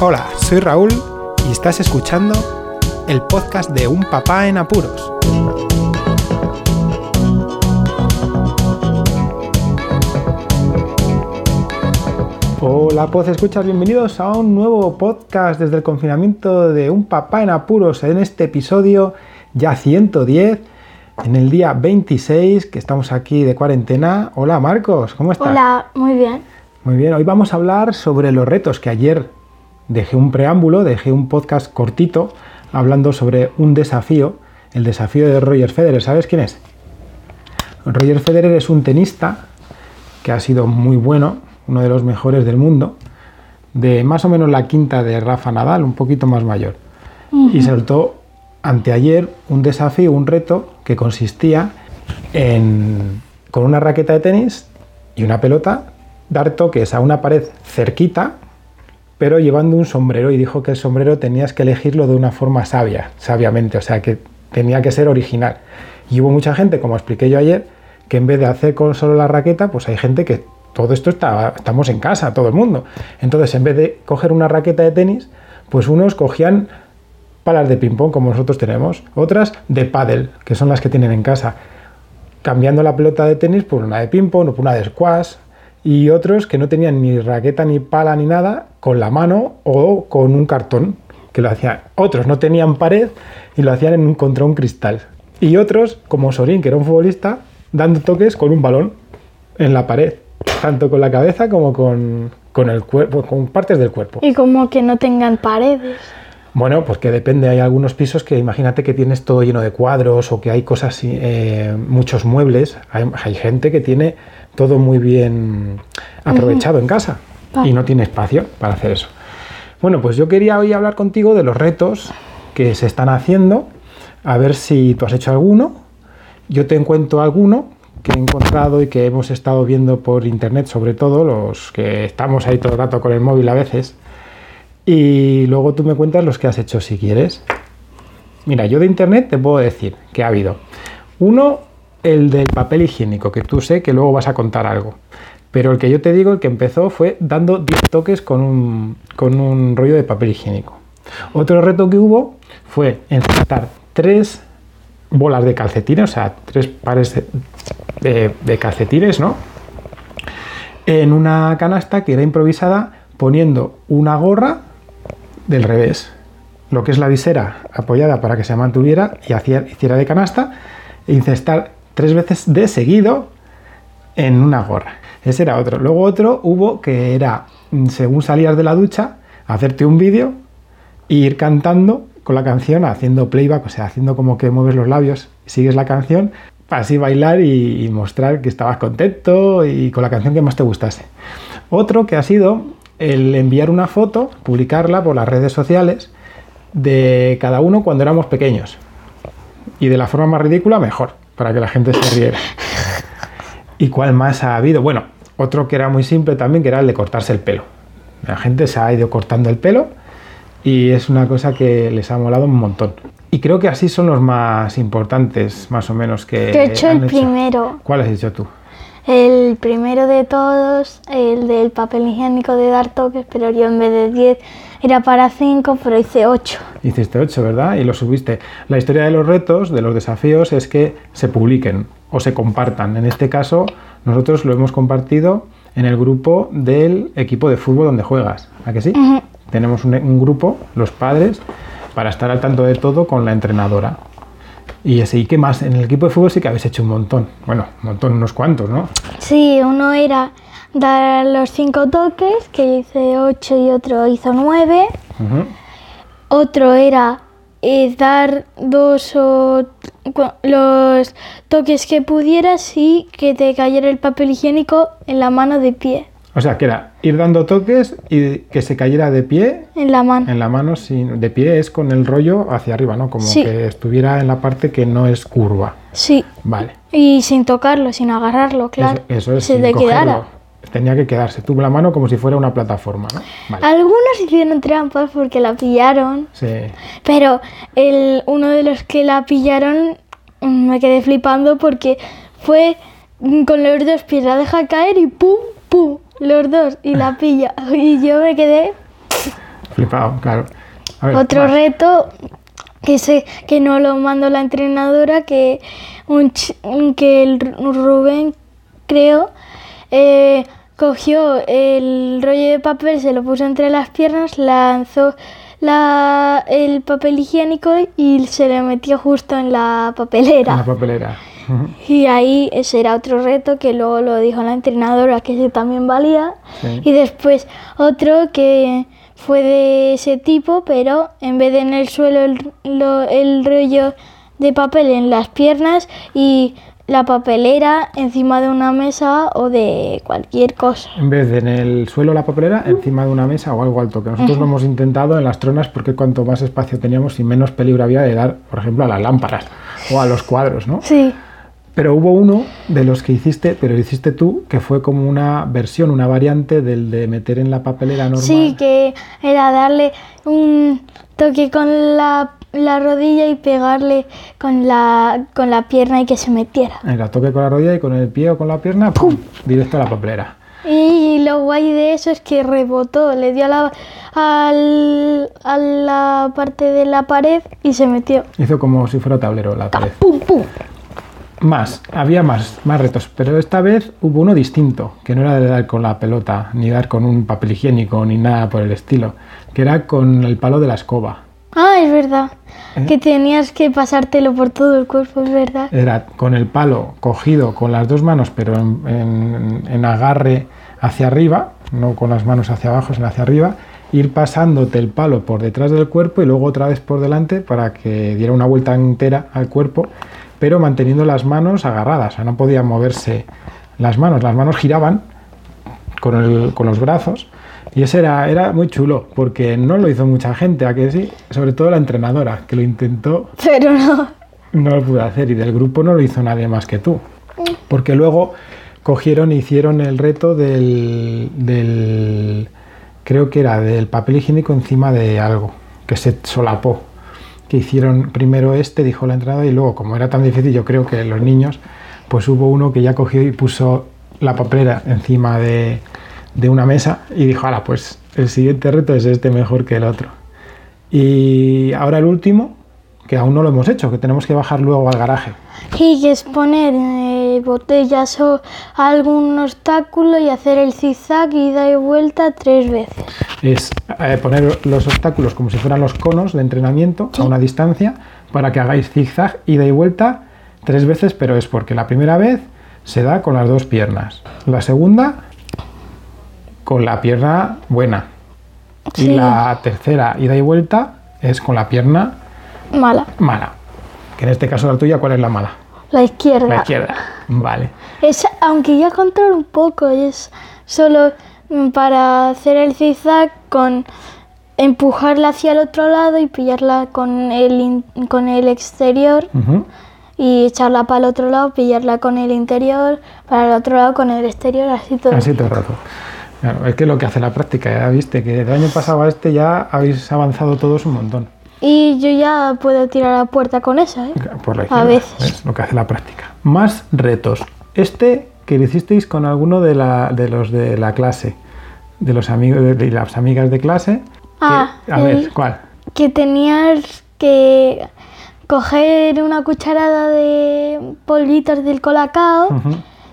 Hola, soy Raúl y estás escuchando el podcast de Un Papá en Apuros. Hola, pues escuchas, bienvenidos a un nuevo podcast desde el confinamiento de Un Papá en Apuros en este episodio ya 110 en el día 26 que estamos aquí de cuarentena. Hola Marcos, ¿cómo estás? Hola, muy bien. Muy bien, hoy vamos a hablar sobre los retos que ayer dejé un preámbulo, dejé un podcast cortito hablando sobre un desafío, el desafío de Roger Federer. ¿Sabes quién es? Roger Federer es un tenista que ha sido muy bueno, uno de los mejores del mundo, de más o menos la quinta de Rafa Nadal, un poquito más mayor. Y saltó anteayer un desafío, un reto que consistía en, con una raqueta de tenis y una pelota, dar toques a una pared cerquita, pero llevando un sombrero y dijo que el sombrero tenías que elegirlo de una forma sabia, sabiamente, o sea que tenía que ser original. Y hubo mucha gente, como expliqué yo ayer, que en vez de hacer con solo la raqueta, pues hay gente que todo esto está, estamos en casa, todo el mundo. Entonces, en vez de coger una raqueta de tenis, pues unos cogían palas de ping-pong como nosotros tenemos, otras de pádel, que son las que tienen en casa, cambiando la pelota de tenis por una de ping-pong o por una de squash, y otros que no tenían ni raqueta ni pala ni nada, con la mano o con un cartón, que lo hacían. Otros no tenían pared y lo hacían en, contra un cristal. Y otros, como Sorín, que era un futbolista, dando toques con un balón en la pared, tanto con la cabeza como con, con el cuerpo, con partes del cuerpo. Y como que no tengan paredes. Bueno, pues que depende. Hay algunos pisos que imagínate que tienes todo lleno de cuadros o que hay cosas, eh, muchos muebles. Hay, hay, gente que tiene todo muy bien aprovechado uh -huh. en casa vale. y no tiene espacio para hacer eso. Bueno, pues yo quería hoy hablar contigo de los retos que se están haciendo, a ver si tú has hecho alguno. Yo te encuentro alguno que he encontrado y que hemos estado viendo por internet, sobre todo los que estamos ahí todo el rato con el móvil a veces. Y luego tú me cuentas los que has hecho si quieres. Mira, yo de internet te puedo decir que ha habido uno, el del papel higiénico, que tú sé que luego vas a contar algo. Pero el que yo te digo, el que empezó fue dando 10 toques con un, con un rollo de papel higiénico. Otro reto que hubo fue encestar tres bolas de calcetines, o sea, tres pares de, calcetines, ¿no? En una canasta que era improvisada poniendo una gorra del revés, lo que es la visera apoyada para que se mantuviera y hacía, hiciera de canasta, e incestar tres veces de seguido en una gorra. Ese era otro. Luego otro hubo que era, según salías de la ducha, hacerte un vídeo e ir cantando con la canción, haciendo playback, o sea, haciendo como que mueves los labios, sigues la canción, para así bailar y, y mostrar que estabas contento y con la canción que más te gustase. Otro que ha sido el enviar una foto, publicarla por las redes sociales de cada uno cuando éramos pequeños. Y de la forma más ridícula, mejor, para que la gente se riera. ¿Y cuál más ha habido? Bueno, otro que era muy simple también, que era el de cortarse el pelo. La gente se ha ido cortando el pelo y es una cosa que les ha molado un montón. Y creo que así son los más importantes, más o menos, que... Yo he hecho el hecho. primero. ¿Cuál has hecho tú? El primero de todos, el del papel higiénico de dar toques, pero yo en vez de 10 era para 5, pero hice 8. Hiciste 8, ¿verdad? Y lo subiste. La historia de los retos, de los desafíos, es que se publiquen o se compartan. En este caso, nosotros lo hemos compartido en el grupo del equipo de fútbol donde juegas. ¿A que sí? Uh -huh. Tenemos un, un grupo, los padres, para estar al tanto de todo con la entrenadora. Y así, ¿qué más? En el equipo de fútbol sí que habéis hecho un montón. Bueno, un montón, unos cuantos, ¿no? Sí, uno era dar los cinco toques, que hice ocho y otro hizo nueve. Uh -huh. Otro era eh, dar dos o los toques que pudieras y que te cayera el papel higiénico en la mano de pie. O sea, que era ir dando toques y que se cayera de pie. En la mano. En la mano, sin, de pie es con el rollo hacia arriba, ¿no? Como sí. que estuviera en la parte que no es curva. Sí. Vale. Y sin tocarlo, sin agarrarlo, claro. Eso, eso es. Se sin te quedara. Tenía que quedarse. Tuvo la mano como si fuera una plataforma, ¿no? Vale. Algunos hicieron trampas porque la pillaron. Sí. Pero el, uno de los que la pillaron mm, me quedé flipando porque fue con los dos pies, la deja caer y ¡pum! ¡pum! Los dos y la pilla. Y yo me quedé. flipado, claro. A ver, Otro más. reto que sé que no lo mandó la entrenadora, que un que el Rubén creo eh, cogió el rollo de papel, se lo puso entre las piernas, lanzó la, el papel higiénico y se le metió justo en la papelera. En la papelera. Y ahí ese era otro reto que luego lo dijo la entrenadora que ese también valía. Sí. Y después otro que fue de ese tipo, pero en vez de en el suelo el, lo- el rollo de papel en las piernas y la papelera encima de una mesa o de cualquier cosa. En vez de en el suelo la papelera, encima de una mesa o algo alto, que nosotros lo hemos intentado en las tronas porque cuanto más espacio teníamos y menos peligro había de dar, por ejemplo, a las lámparas o a los cuadros, ¿no? Sí, Pero hubo uno de los que hiciste, pero lo hiciste tú, que fue como una versión, una variante del de meter en la papelera normal. sí, que era darle un toque con la, la rodilla y pegarle con la, con la pierna y que se metiera. Era toque con la rodilla y con el pie o con la pierna, ¡pum! Directo a la papelera. Y lo guay de eso es que rebotó, le dio a la, al- a la parte de la pared y se metió. Hizo como si fuera tablero la pared. ¡Pum, pum! Más, había más, más retos, pero esta vez hubo uno distinto, que no era de dar con la pelota, ni dar con un papel higiénico, ni nada por el estilo, que era con el palo de la escoba. Ah, es verdad. ¿Eh? Que tenías que pasártelo por todo el cuerpo, es verdad. Era con el palo cogido con las dos manos, pero en, en- en agarre hacia arriba, no con las manos hacia abajo, sino hacia arriba, ir pasándote el palo por detrás del cuerpo y luego otra vez por delante para que diera una vuelta entera al cuerpo, pero manteniendo las manos agarradas, o sea, no podían moverse las manos, las manos giraban con, el- con los brazos. Y ese era, era muy chulo, porque no lo hizo mucha gente, ¿a que sí? Sobre todo la entrenadora, que lo intentó Pero no. no lo pude hacer y del grupo no lo hizo nadie más que tú. Porque luego cogieron e hicieron el reto del, del- creo que era del papel higiénico encima de algo, que se solapó. Que hicieron primero este, dijo la entrada, y luego, como era tan difícil, yo creo que los niños, pues hubo uno que ya cogió y puso la papelera encima de, de una mesa y dijo, ahora, pues el siguiente reto es este mejor que el otro. Y ahora el último, que aún no lo hemos hecho, que tenemos que bajar luego al garaje. Y que es poner eh, botellas o algún obstáculo y hacer el zigzag y dar vuelta tres veces. Es eh, poner los obstáculos como si fueran los conos de entrenamiento a una distancia para que hagáis zigzag, ida y vuelta tres veces, pero es porque la primera vez se da con las dos piernas, la segunda con la pierna buena y la tercera ida y vuelta es con la pierna Mala. mala. Que en este caso la tuya, ¿cuál es la mala? La izquierda. La izquierda. Vale. Es, aunque ya controlo un poco, es solo mm, para hacer el zigzag con empujarla hacia el otro lado y pillarla con el, in- con el exterior y echarla para el otro lado, pillarla con el interior, para el otro lado con el exterior, así todo. Así todo el rato. Claro, es que es lo que hace la práctica, ya viste, que del año pasado a este ya habéis avanzado todos un montón. Y yo ya puedo tirar a la puerta con esa, ¿eh? Por la A veces. ¿ves? Lo que hace la práctica. Más retos. Este que lo hicisteis con alguno de, la, de los de la clase, de los amigos de las amigas de clase. que- Ah, a ver, ¿cuál? Que tenías que coger una cucharada de polvitos del colacao,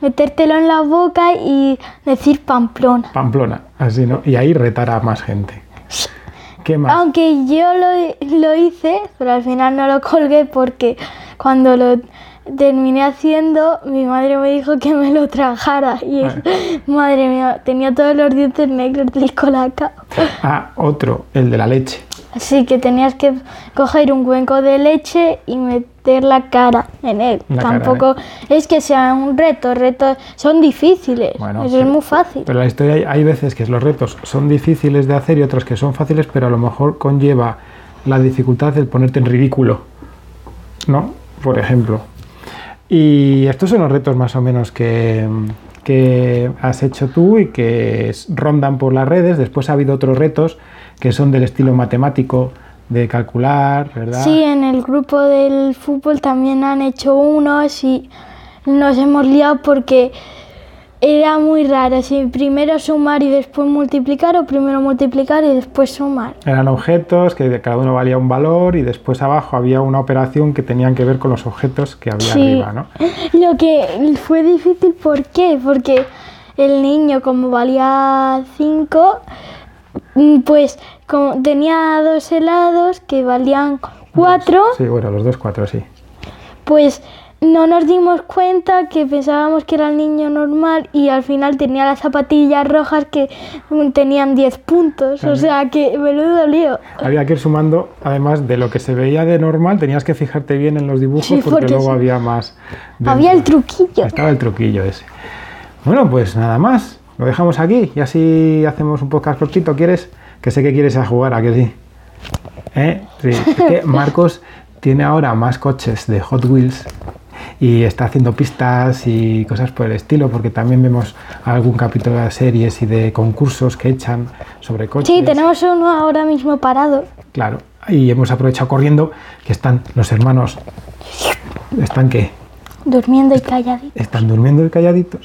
metértelo en la boca y decir Pamplona. Pamplona, así, ¿no? Y ahí retar a más gente. ¿Qué más? Aunque yo lo, lo hice, pero al final no lo colgué porque cuando lo terminé haciendo, mi madre me dijo que me lo tragara. Y es- madre mía, tenía todos los dientes negros del colacao. Ah, otro, el de la leche. Así que tenías que coger un cuenco de leche y meter la cara en él. La cara, ¿eh? Tampoco es que sea un reto, retos son difíciles. Bueno, Eso pero- es muy fácil. Pero la historia hay, hay veces que los retos son difíciles de hacer y otros que son fáciles, pero a lo mejor conlleva la dificultad del ponerte en ridículo. ¿No? Por ejemplo. Y estos son los retos más o menos que, que has hecho tú y que rondan por las redes. Después ha habido otros retos que son del estilo matemático, de calcular, ¿verdad? Sí, en el grupo del fútbol también han hecho unos y nos hemos liado porque era muy raro, si primero sumar y después multiplicar o primero multiplicar y después sumar. Eran objetos que cada uno valía un valor y después abajo había una operación que tenían que ver con los objetos que había Sí. arriba, ¿no? Lo que fue difícil, ¿por qué? Porque el niño, como valía 5, pues como tenía dos helados que valían 4, Sí, bueno, los dos cuatro, sí. pues no nos dimos cuenta que pensábamos que era el niño normal y al final tenía las zapatillas rojas que mm, tenían 10 puntos. O sea que menudo lío. Había que ir sumando, además de lo que se veía de normal, tenías que fijarte bien en los dibujos Sí, porque, porque luego sí. había más. dentro. Había el truquillo. Estaba el truquillo ese. Bueno, pues nada más. Lo dejamos aquí y así hacemos un podcast cortito. ¿Quieres? Que sé que quieres a jugar, ¿a que sí? ¿Eh? Sí. Es que Marcos tiene ahora más coches de Hot Wheels y está haciendo pistas y cosas por el estilo, porque también vemos algún capítulo de series y de concursos que echan sobre coches. Sí, tenemos uno ahora mismo parado. Claro. Y hemos aprovechado corriendo que están los hermanos. ¿Están qué? Durmiendo y calladito. están durmiendo y calladitos.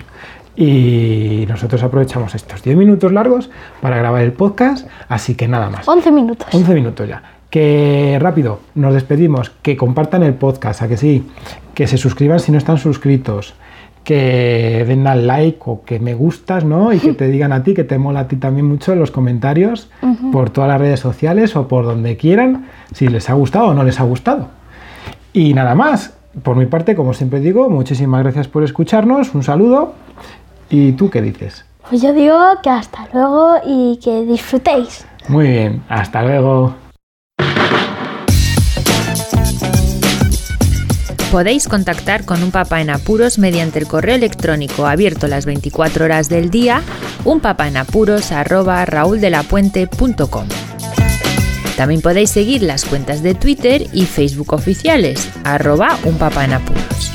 Y nosotros aprovechamos estos 10 minutos largos para grabar el podcast, así que nada más. 11 minutos. 11 minutos ya. Que rápido, nos despedimos, que compartan el podcast, a que sí, que se suscriban si no están suscritos, que den al like o que me gustas, ¿no? Y que te digan a ti, que te mola a ti también mucho en los comentarios por todas las redes sociales o por donde quieran, si les ha gustado o no les ha gustado. Y nada más, por mi parte, como siempre digo, muchísimas gracias por escucharnos, un saludo. ¿Y tú qué dices? Pues yo digo que hasta luego y que disfrutéis. Muy bien, hasta luego. Podéis contactar con un papá en apuros mediante el correo electrónico abierto las 24 horas del día, unpapaenapuros@rauldelapuente.com. También podéis seguir las cuentas de Twitter y Facebook oficiales, arroba unpapaenapuros.